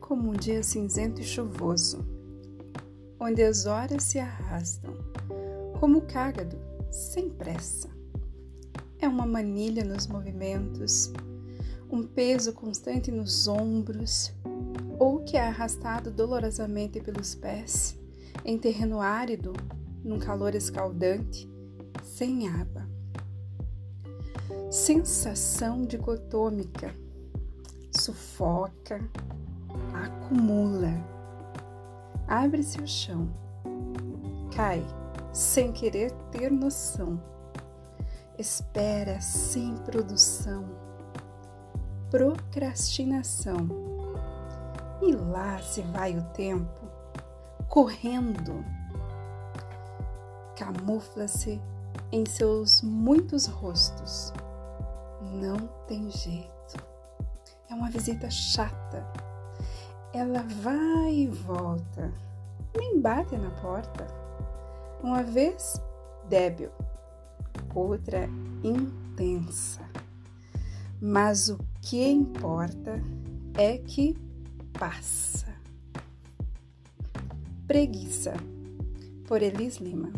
como um dia cinzento e chuvoso, onde as horas se arrastam, como cágado, sem pressa. É uma manilha nos movimentos, um peso constante nos ombros, ou que é arrastado dolorosamente pelos pés, em terreno árido, num calor escaldante, sem água. Sensação dicotômica, sufoca, acumula, abre-se o chão, cai sem querer ter noção, espera sem produção, procrastinação. E lá se vai o tempo, correndo, camufla-se em seus muitos rostos. Não tem jeito. É uma visita chata. Ela vai e volta, nem bate na porta. Uma vez débil, outra intensa. Mas o que importa é que passa. Preguiça, por Elis Lima.